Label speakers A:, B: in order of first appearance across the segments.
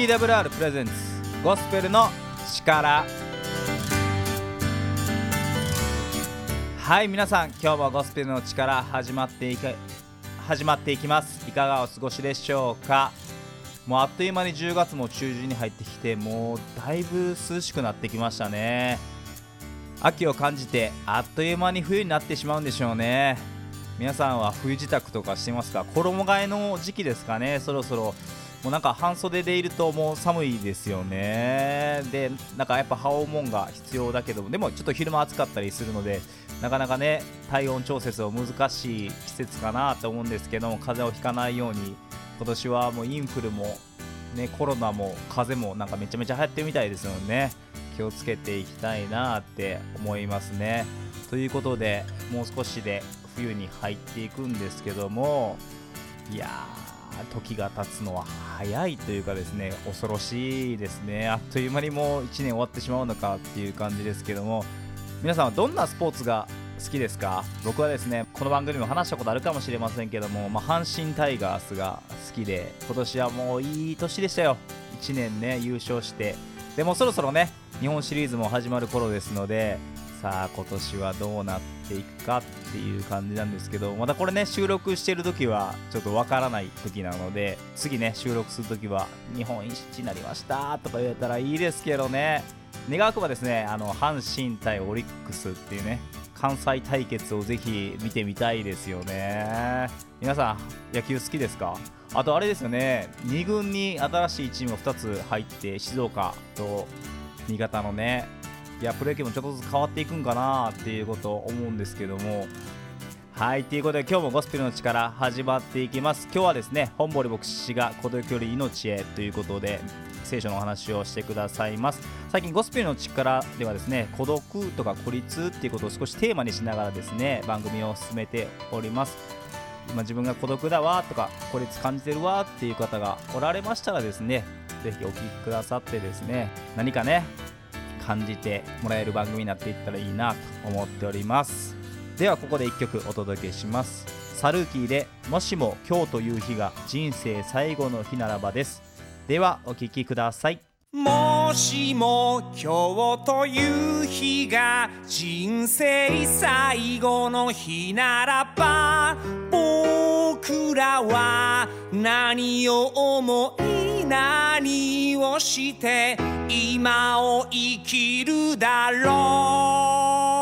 A: TWR プレゼンツゴスペルの力。はい皆さん今日もゴスペルの力始まっていく始まっていきます。いかがお過ごしでしょうか？もうあっという間に10月も中旬に入ってきてもうだいぶ涼しくなってきましたね。秋を感じてあっという間に冬になってしまうんでしょうね。皆さんは冬支度とかしてますか？衣替えの時期ですかね？そろそろもうなんか半袖でいるともう寒いですよね。でなんかやっぱ羽織もんが必要だけどでもちょっと昼間暑かったりするのでなかなかね体温調節は難しい季節かなと思うんですけど風邪をひかないように今年はもうインフルもねコロナも風邪もなんかめちゃめちゃ流行ってるみたいですのでね。気をつけていきたいなって思いますね。ということでもう少しで冬に入っていくんですけどもいやー時が経つのは早いというかですね恐ろしいですね。あっという間にもう1年終わってしまうのかっていう感じですけども皆さんはどんなスポーツが好きですか？僕はですねこの番組も話したことあるかもしれませんけども、まあ、阪神タイガースが好きで今年はもういい年でしたよ。1年ね優勝して。でもそろそろね日本シリーズも始まる頃ですのでさあ今年はどうなっていくかっていう感じなんですけどまたこれね収録してる時はちょっとわからない時なので次ね収録する時は日本一になりましたとか言えたらいいですけどね。願わくばですねあの阪神対オリックスっていうね関西対決をぜひ見てみたいですよね。皆さん野球好きですか？あとあれですよね2軍に新しいチームが2つ入って静岡と新潟のねいやプロ野球もちょっとずつ変わっていくんかなっていうことを思うんですけども。はいということで今日もゴスペルの力始まっていきます。今日はですね本堀牧師が孤独より命へということで聖書のお話をしてくださいます。最近ゴスペルの力ではですね孤独とか孤立っていうことを少しテーマにしながらですね番組を進めております。今自分が孤独だわとか孤立感じてるわっていう方がおられましたらですねぜひお聞きくださってですね何かね感じてもらえる番組になっていったらいいなと思っております。ではここで1曲お届けします。サルーキーでもしも今日という日が人生最後の日ならばです。ではお聴きください。
B: もしも今日という日が人生最後の日ならば僕らは何を思い何をして今を生きるだろう。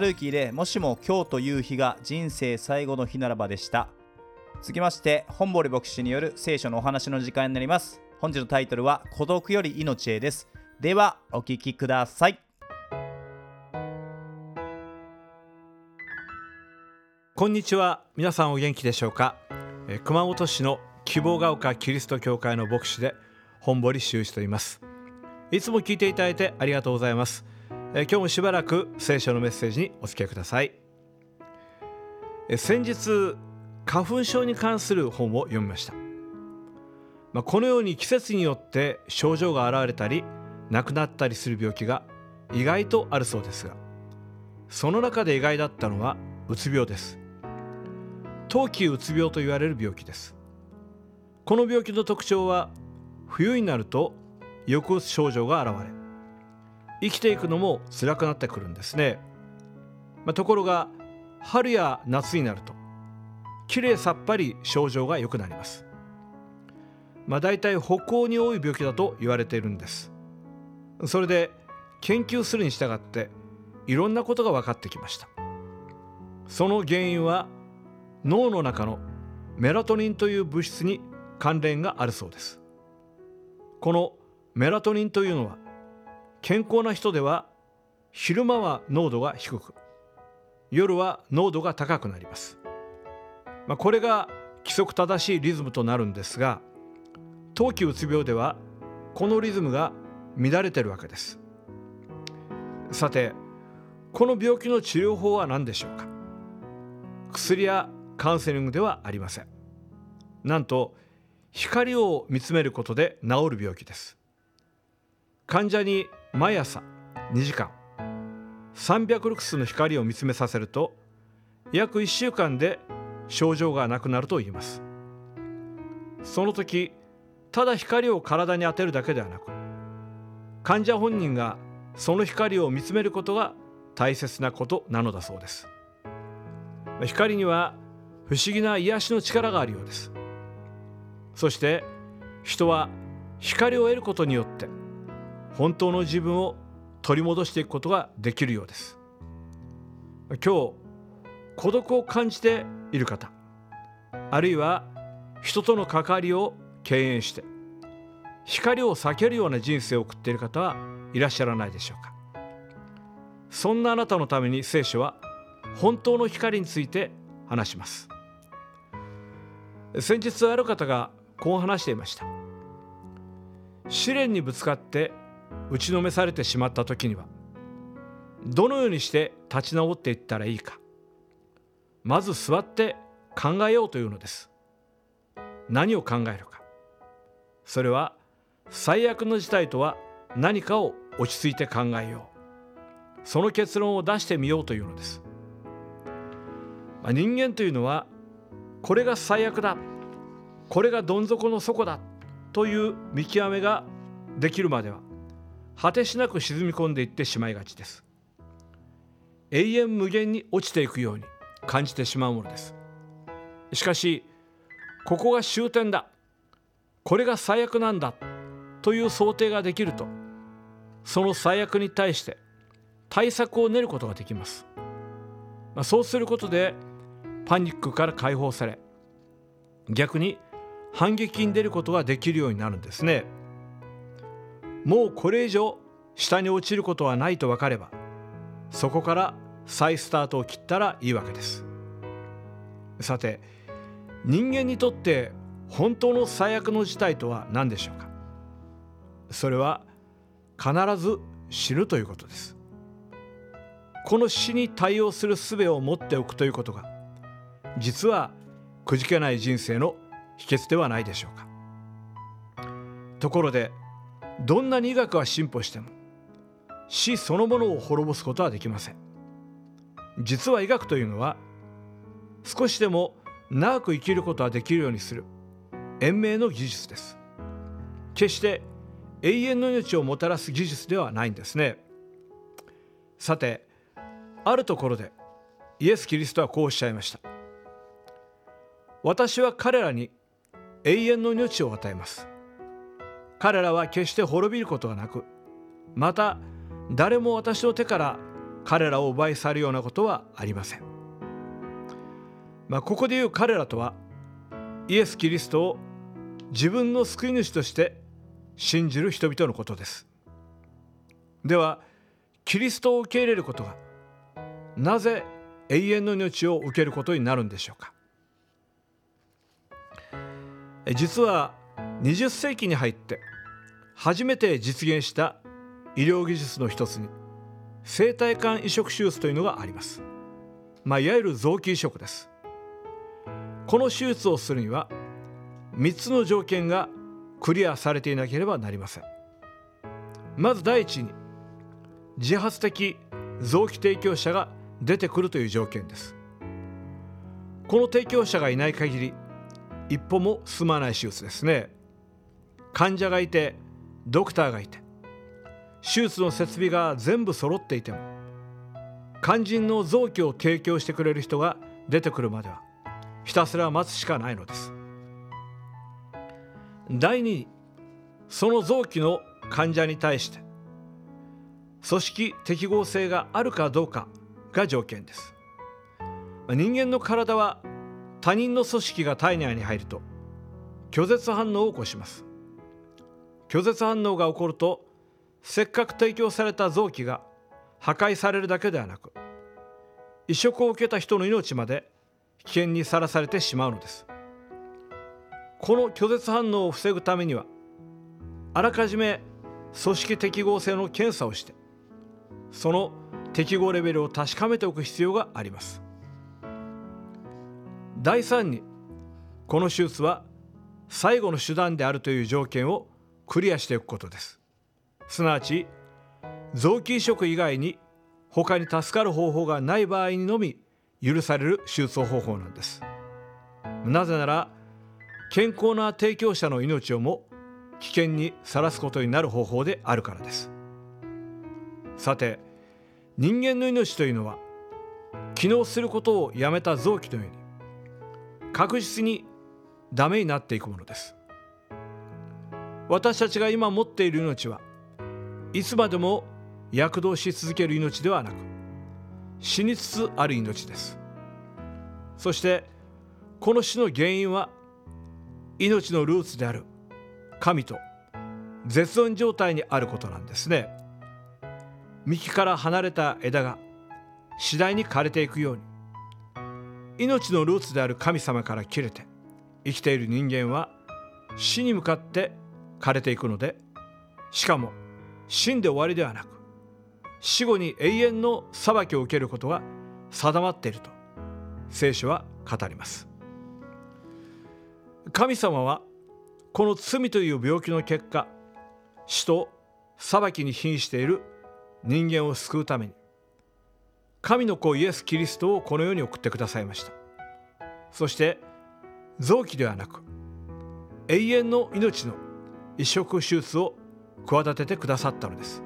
A: ルーキーでもしも今日という日が人生最後の日ならばでした。続きまして本堀牧師による聖書のお話の時間になります。本日のタイトルは孤独より命へです。ではお聞きください。
C: こんにちは。皆さんお元気でしょうか？えー熊本市の希望が丘キリスト教会の牧師で本堀修一と言います。いつも聞いていただいてありがとうございます。え今日もしばらく聖書のメッセージにお付き合いください。え先日花粉症に関する本を読みました。まあ、このように季節によって症状が現れたり亡くなったりする病気が意外とあるそうですがその中で意外だったのはうつ病です。冬季うつ病と言われる病気です。この病気の特徴は冬になると抑うつ症状が現れ生きていくのも辛くなってくるんですね、まあ、ところが春や夏になるときれいさっぱり症状が良くなります。まあ大体北欧に多い病気だと言われているんです。それで研究するに従っていろんなことが分かってきました。その原因は脳の中のメラトニンという物質に関連があるそうです。このメラトニンというのは健康な人では昼間は濃度が低く夜は濃度が高くなります、まあ、これが規則正しいリズムとなるんですが冬季うつ病ではこのリズムが乱れてるわけです。さてこの病気の治療法は何でしょうか？薬やカウンセリングではありません。なんと光を見つめることで治る病気です。患者に毎朝2時間。300ルクスの光を見つめさせると約1週間で症状がなくなると言います。その時ただ光を体に当てるだけではなく患者本人がその光を見つめることが大切なことなのだそうです。光には不思議な癒しの力があるようです。そして人は光を得ることによって本当の自分を取り戻していくことができるようです。今日孤独を感じている方あるいは人との関わりを敬遠して光を避けるような人生を送っている方はいらっしゃらないでしょうか。そんなあなたのために聖書は本当の光について話します。先日ある方がこう話していました。試練にぶつかって打ちのめされてしまった時にはどのようにして立ち直っていったらいいか。まず座って考えようというのです。何を考えるか。それは最悪の事態とは何かを落ち着いて考えよう。その結論を出してみようというのです、まあ、人間というのはこれが最悪だ。これがどん底の底だ。という見極めができるまでは果てしなく沈み込んでいってしまいがちです。永遠無限に落ちていくように感じてしまうものです。しかしここが終点だ。これが最悪なんだという想定ができるとその最悪に対して対策を練ることができます、まあ、そうすることでパニックから解放され逆に反撃に出ることができるようになるんですね。もうこれ以上下に落ちることはないと分かればそこから再スタートを切ったらいいわけです。さて人間にとって本当の最悪の事態とは何でしょうか？それは必ず死ぬということです。この死に対応する術を持っておくということが実はくじけない人生の秘訣ではないでしょうか。ところでどんなに医学は進歩しても死そのものを滅ぼすことはできません。実は医学というのは少しでも長く生きることができるようにする延命の技術です。決して永遠の命をもたらす技術ではないんですね。さてあるところでイエス・キリストはこうおっしゃいました。私は彼らに永遠の命を与えます。彼らは決して滅びることがなくまた誰も私の手から彼らを奪い去るようなことはありません。まあ、ここで言う彼らとはイエス・キリストを自分の救い主として信じる人々のことです。ではキリストを受け入れることがなぜ永遠の命を受けることになるんでしょうか実は20世紀に入って初めて実現した医療技術の一つに生体管移植手術というのがあります、まあ、いわゆる臓器移植です。この手術をするには3つの条件がクリアされていなければなりません。まず第一に自発的臓器提供者が出てくるという条件です。この提供者がいない限り一歩も進まない手術ですね。患者がいてドクターがいて手術の設備が全部揃っていても肝心の臓器を提供してくれる人が出てくるまではひたすら待つしかないのです。第2にその臓器の患者に対して組織適合性があるかどうかが条件です。人間の体は他人の組織が体内に入ると拒絶反応を起こします。拒絶反応が起こるとせっかく提供された臓器が破壊されるだけではなく移植を受けた人の命まで危険にさらされてしまうのです。この拒絶反応を防ぐためにはあらかじめ組織適合性の検査をしてその適合レベルを確かめておく必要があります。第3にこの手術は最後の手段であるという条件をクリアしていくことです。すなわち臓器移植以外に他に助かる方法がない場合にのみ許される手術方法なんです。なぜなら健康な提供者の命をも危険にさらすことになる方法であるからです。さて人間の命というのは機能することをやめた臓器のように確実にダメになっていくものです。私たちが今持っている命はいつまでも躍動し続ける命ではなく死につつある命です。そしてこの死の原因は命のルーツである神と絶音状態にあることなんですね。幹から離れた枝が次第に枯れていくように命のルーツである神様から切れて生きている人間は死に向かって枯れていくのでしかも死んで終わりではなく死後に永遠の裁きを受けることが定まっていると聖書は語ります。神様はこの罪という病気の結果死と裁きに瀕している人間を救うために神の子イエス・キリストをこの世に送ってくださいました。そして臓器ではなく永遠の命の移植手術を企ててくださったのです。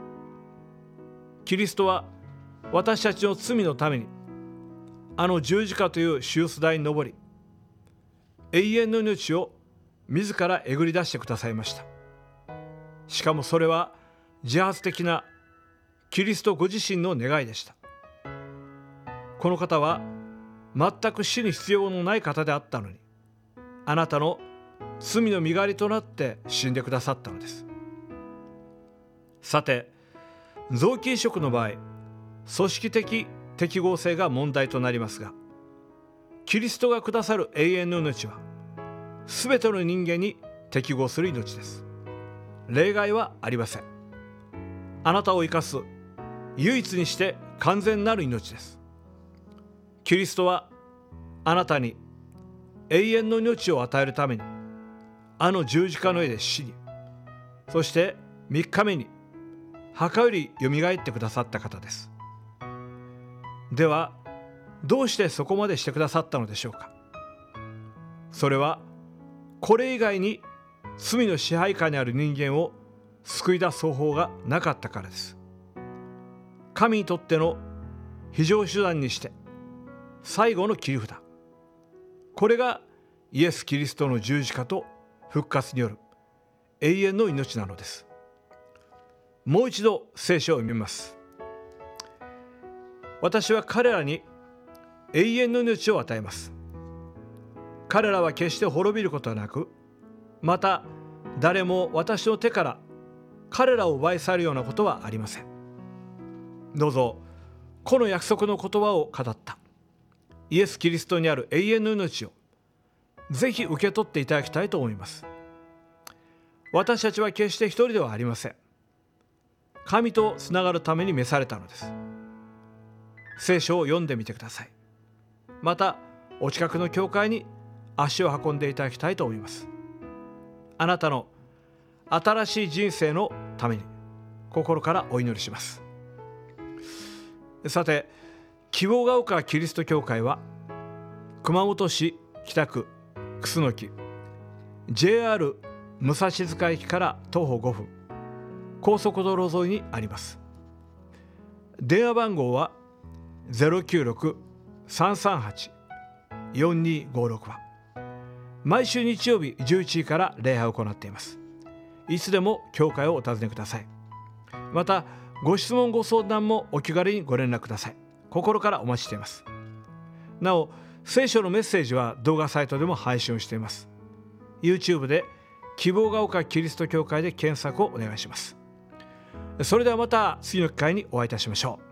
C: キリストは私たちの罪のためにあの十字架という手術台に登り永遠の命を自らえぐり出してくださいました。しかもそれは自発的なキリストご自身の願いでした。この方は全く死に必要のない方であったのにあなたの罪の身代わりとなって死んでくださったのです。さて臓器移植の場合組織的適合性が問題となりますがキリストがくださる永遠の命は全ての人間に適合する命です。例外はありません。あなたを生かす唯一にして完全なる命です。キリストはあなたに永遠の命を与えるためにあの十字架の上で死にそして3日目に墓よりよみがえってくださった方です。ではどうしてそこまでしてくださったのでしょうか。それはこれ以外に罪の支配下にある人間を救い出す方法がなかったからです。神にとっての非常手段にして最後の切り札。これがイエス・キリストの十字架と復活による永遠の命なのです。もう一度聖書を読みます。私は彼らに永遠の命を与えます。彼らは決して滅びることはなくまた誰も私の手から彼らを奪い去るようなことはありません。どうぞこの約束の言葉を語った。イエス・キリストにある永遠の命をぜひ受け取っていただきたいと思います。私たちは決して一人ではありません。神とつながるために召されたのです。聖書を読んでみてください。またお近くの教会に足を運んでいただきたいと思います。あなたの新しい人生のために心からお祈りします。さて希望が丘キリスト教会は熊本市北区楠木。JR 武蔵塚駅から徒歩5分。高速道路沿いにあります。電話番号は096-338-4256番毎週日曜日11時から礼拝を行っています。いつでも教会をお尋ねください。またご質問ご相談もお気軽にご連絡ください。心からお待ちしています。なお聖書のメッセージは動画サイトでも配信をしています。YouTube で希望が丘キリスト教会で検索をお願いします。それではまた次の機会にお会いいたしましょう。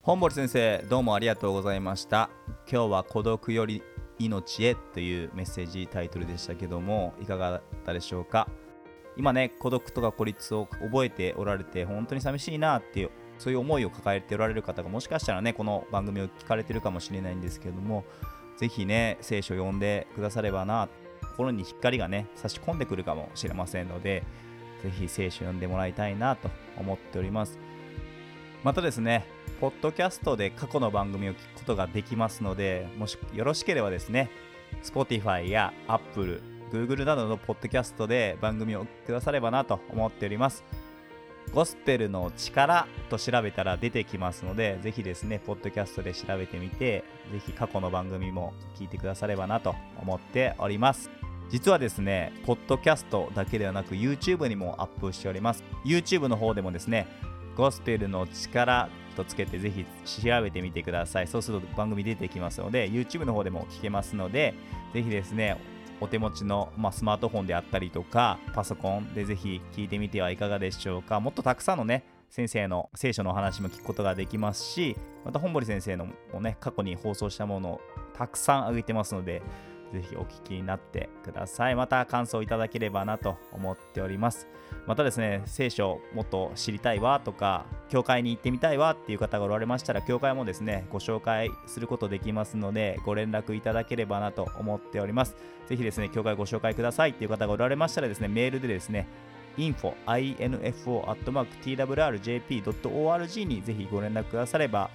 A: 本堀先生どうもありがとうございました。今日は孤独より命へというメッセージタイトルでしたけどもいかがだったでしょうか？今ね孤独とか孤立を覚えておられて本当に寂しいなっていうそういう思いを抱えておられる方がもしかしたらねこの番組を聞かれてるかもしれないんですけれどもぜひね聖書を読んでくださればな心に光がね差し込んでくるかもしれませんのでぜひ聖書を読んでもらいたいなと思っております。またですねポッドキャストで過去の番組を聞くことができますのでもしよろしければですね Spotify や Apple、Google などのポッドキャストで番組をくださればなと思っております。ゴスペルの力と調べたら出てきますので、ぜひですね、ポッドキャストで調べてみて、ぜひ過去の番組も聞いてくださればなと思っております。実はですね、ポッドキャストだけではなく YouTube にもアップしております。YouTube の方でもですね、ゴスペルの力とつけてぜひ調べてみてください。そうすると番組出てきますので、YouTube の方でも聞けますので、ぜひですね、お手持ちの、まあ、スマートフォンであったりとか、パソコンでぜひ聞いてみてはいかがでしょうか。もっとたくさんのね、先生の聖書のお話も聞くことができますし、また本堀先生のもね、過去に放送したものをたくさんあげてますので、ぜひお聞きになってください。また感想いただければなと思っております。またですね、聖書もっと知りたいわとか、教会に行ってみたいわっていう方がおられましたら、教会もですね、ご紹介することできますので、ご連絡いただければなと思っております。ぜひですね、教会ご紹介くださいっていう方がおられましたらですね、メールでですね、info, info, twrjp.org にぜひご連絡くだされば、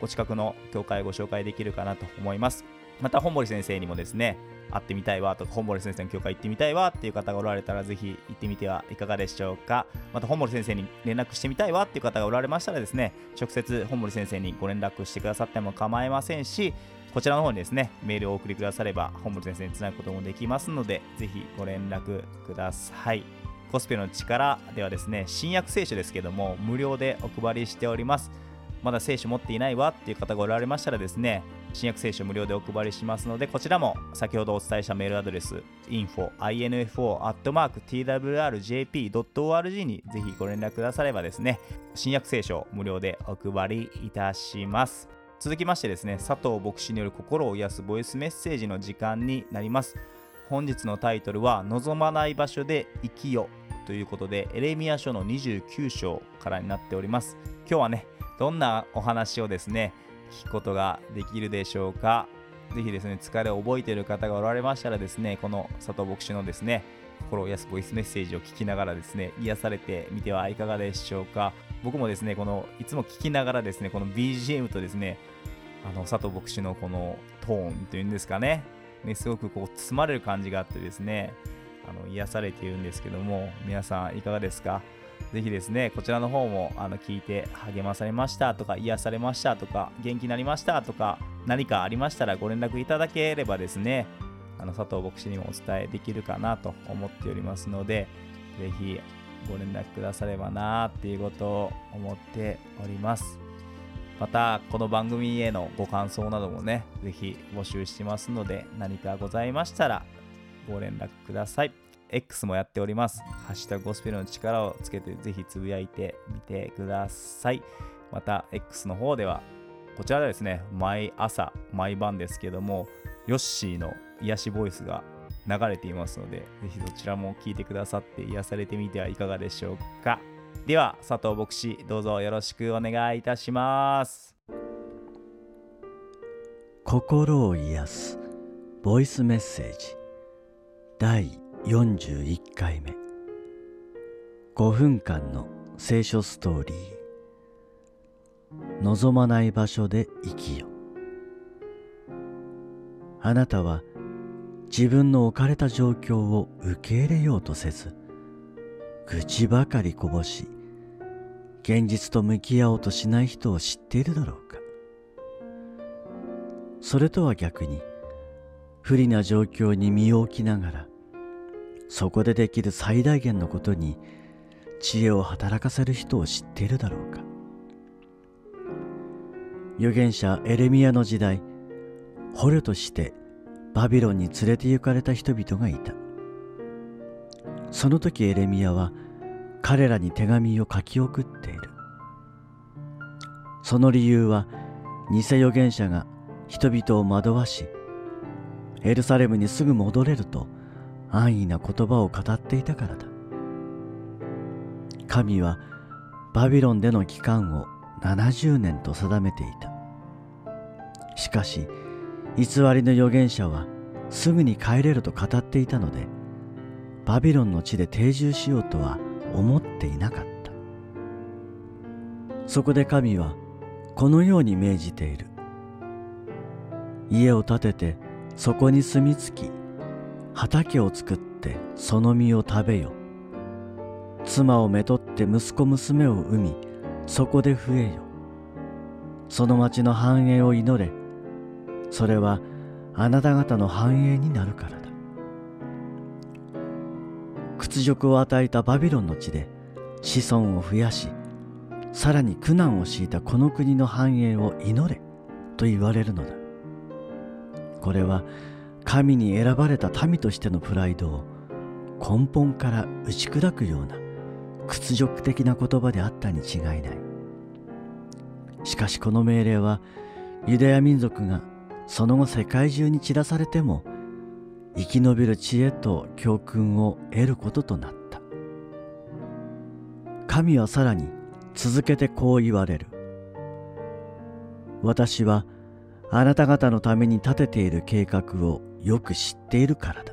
A: ご近くの教会ご紹介できるかなと思います。また、本堀先生にもですね、会ってみたいわとか、本森先生の教会行ってみたいわっていう方がおられたら、ぜひ行ってみてはいかがでしょうか。また、本森先生に連絡してみたいわっていう方がおられましたらですね、直接本森先生にご連絡してくださっても構いませんし、こちらの方にですね、メールをお送りくだされば、本森先生につなぐこともできますので、ぜひご連絡ください。コスペの力ではですね、新約聖書ですけども、無料でお配りしております。まだ聖書持っていないわっていう方がおられましたらですね、新約聖書無料でお配りしますので、こちらも先ほどお伝えしたメールアドレス、info, info, twrjp.org にぜひご連絡くださればですね、新約聖書無料でお配りいたします。続きましてですね、佐藤牧師による心を癒すボイスメッセージの時間になります。本日のタイトルは、望まない場所で生きよということで、エレミア書の29章からになっております。今日はね、どんなお話をですね、聞くことができるでしょうか？ぜひですね、疲れを覚えている方がおられましたらですね、この佐藤牧師のですね、心を癒すボイスメッセージを聞きながらですね、癒されてみてはいかがでしょうか？僕もですね、この、いつも聞きながらですね、この BGM とですね、あの、佐藤牧師のこのトーンというんですかね、ねすごくこう、包まれる感じがあってですね、あの、癒されているんですけども、皆さんいかがですか？ぜひですね、こちらの方もあの聞いて励まされましたとか、癒されましたとか、元気になりましたとか、何かありましたらご連絡いただければですね、あの佐藤牧師にもお伝えできるかなと思っておりますので、ぜひご連絡くださればなっていうことを思っております。またこの番組へのご感想などもねぜひ募集してますので何かございましたらご連絡ください。X もやっております。ハッシュタグゴスペルの力をつけてぜひつぶやいてみてください。また X の方ではこちらでですね、毎朝、毎晩ですけども、ヨッシーの癒しボイスが流れていますので、ぜひそちらも聞いてくださって癒されてみてはいかがでしょうか。では、佐藤牧師、どうぞよろしくお願いいたします。
D: 心を癒すボイスメッセージ第41回目。5分間の聖書ストーリー。望まない場所で生きよ。あなたは自分の置かれた状況を受け入れようとせず愚痴ばかりこぼし現実と向き合おうとしない人を知っているだろうか。それとは逆に不利な状況に身を置きながらそこでできる最大限のことに知恵を働かせる人を知っているだろうか。預言者エレミアの時代捕虜としてバビロンに連れて行かれた人々がいた。その時エレミアは彼らに手紙を書き送っている。その理由は偽預言者が人々を惑わしエルサレムにすぐ戻れると安易な言葉を語っていたからだ。神はバビロンでの期間を70年と定めていた。しかし偽りの預言者はすぐに帰れると語っていたのでバビロンの地で定住しようとは思っていなかった。そこで神はこのように命じている。家を建ててそこに住み着き畑を作ってその実を食べよ。妻をめとって息子娘を産みそこで増えよ。その町の繁栄を祈れ。それはあなた方の繁栄になるからだ。屈辱を与えたバビロンの地で子孫を増やしさらに苦難を強いたこの国の繁栄を祈れと言われるのだ。これは神に選ばれた民としてのプライドを根本から打ち砕くような屈辱的な言葉であったに違いない。しかしこの命令はユダヤ民族がその後世界中に散らされても生き延びる知恵と教訓を得ることとなった。神はさらに続けてこう言われる。私はあなた方のために立てている計画をよく知っているからだ。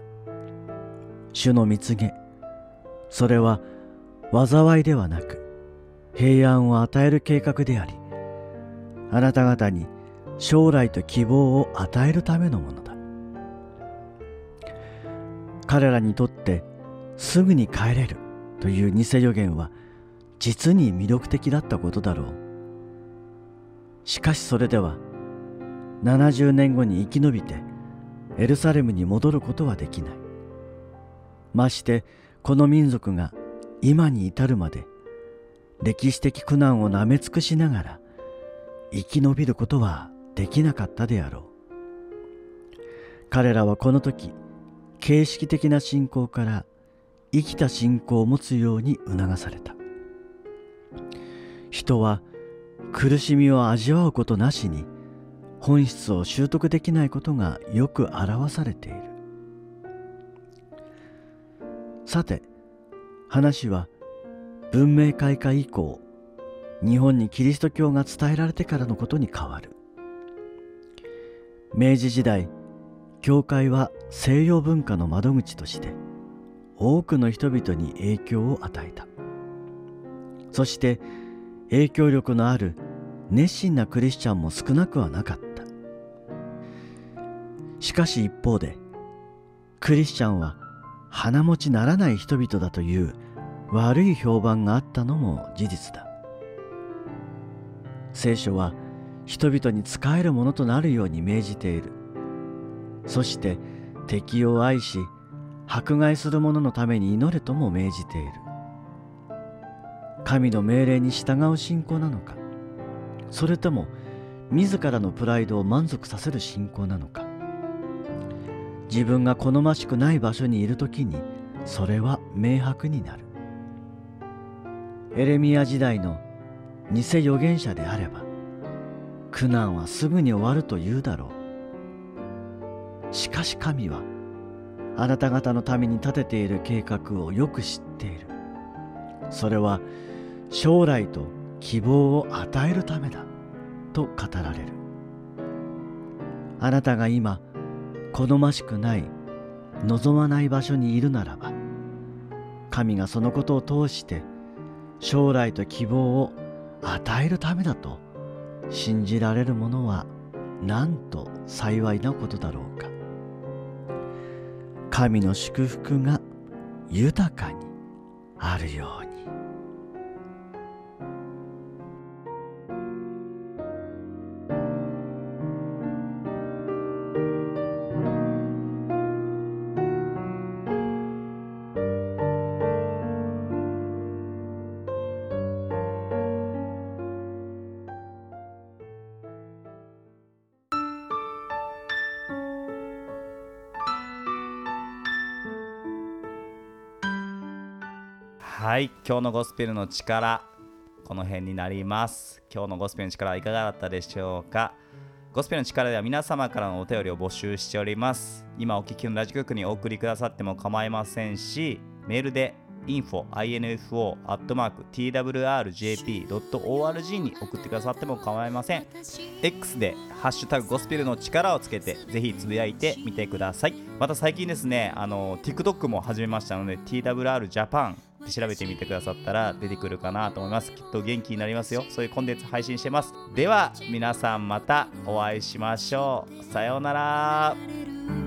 D: 主の蜜げ、それは災いではなく平安を与える計画であり、あなた方に将来と希望を与えるためのものだ。彼らにとってすぐに帰れるという偽予言は実に魅力的だったことだろう。しかしそれでは70年後に生き延びてエルサレムに戻ることはできない。ましてこの民族が今に至るまで歴史的苦難をなめ尽くしながら生き延びることはできなかったであろう。彼らはこの時形式的な信仰から生きた信仰を持つように促された。人は苦しみを味わうことなしに本質を習得できないことがよく表されている。さて話は文明開化以降日本にキリスト教が伝えられてからのことに変わる。明治時代教会は西洋文化の窓口として多くの人々に影響を与えた。そして影響力のある熱心なクリスチャンも少なくはなかった。しかし一方でクリスチャンは鼻持ちならない人々だという悪い評判があったのも事実だ。聖書は人々に仕えるものとなるように命じている。そして敵を愛し迫害する者のために祈れとも命じている。神の命令に従う信仰なのかそれとも自らのプライドを満足させる信仰なのか自分が好ましくない場所にいる時にそれは明白になる。エレミア時代の偽預言者であれば苦難はすぐに終わると言うだろう。しかし神はあなた方のために立てている計画をよく知っている。それは将来と希望を与えるためだと語られる。あなたが今好ましくない望まない場所にいるならば神がそのことを通して将来と希望を与えるためだと信じられるものはなんと幸いなことだろうか。神の祝福が豊かにあるように。
A: 今日のゴスペルの力この辺になります。今日のゴスペルの力はいかがだったでしょうか？ゴスペルの力では皆様からのお便りを募集しております。今お聞きのラジオ局にお送りくださっても構いませんしメールで info info twrjp.org に送ってくださっても構いません。X でハッシュタグゴスペルの力をつけてぜひつぶやいてみてください。また最近ですねあの TikTok も始めましたので TWR Japan って調べてみてくださったら出てくるかなと思います。きっと元気になりますよ。そういうコンテンツ配信してます。では皆さんまたお会いしましょう。さようなら。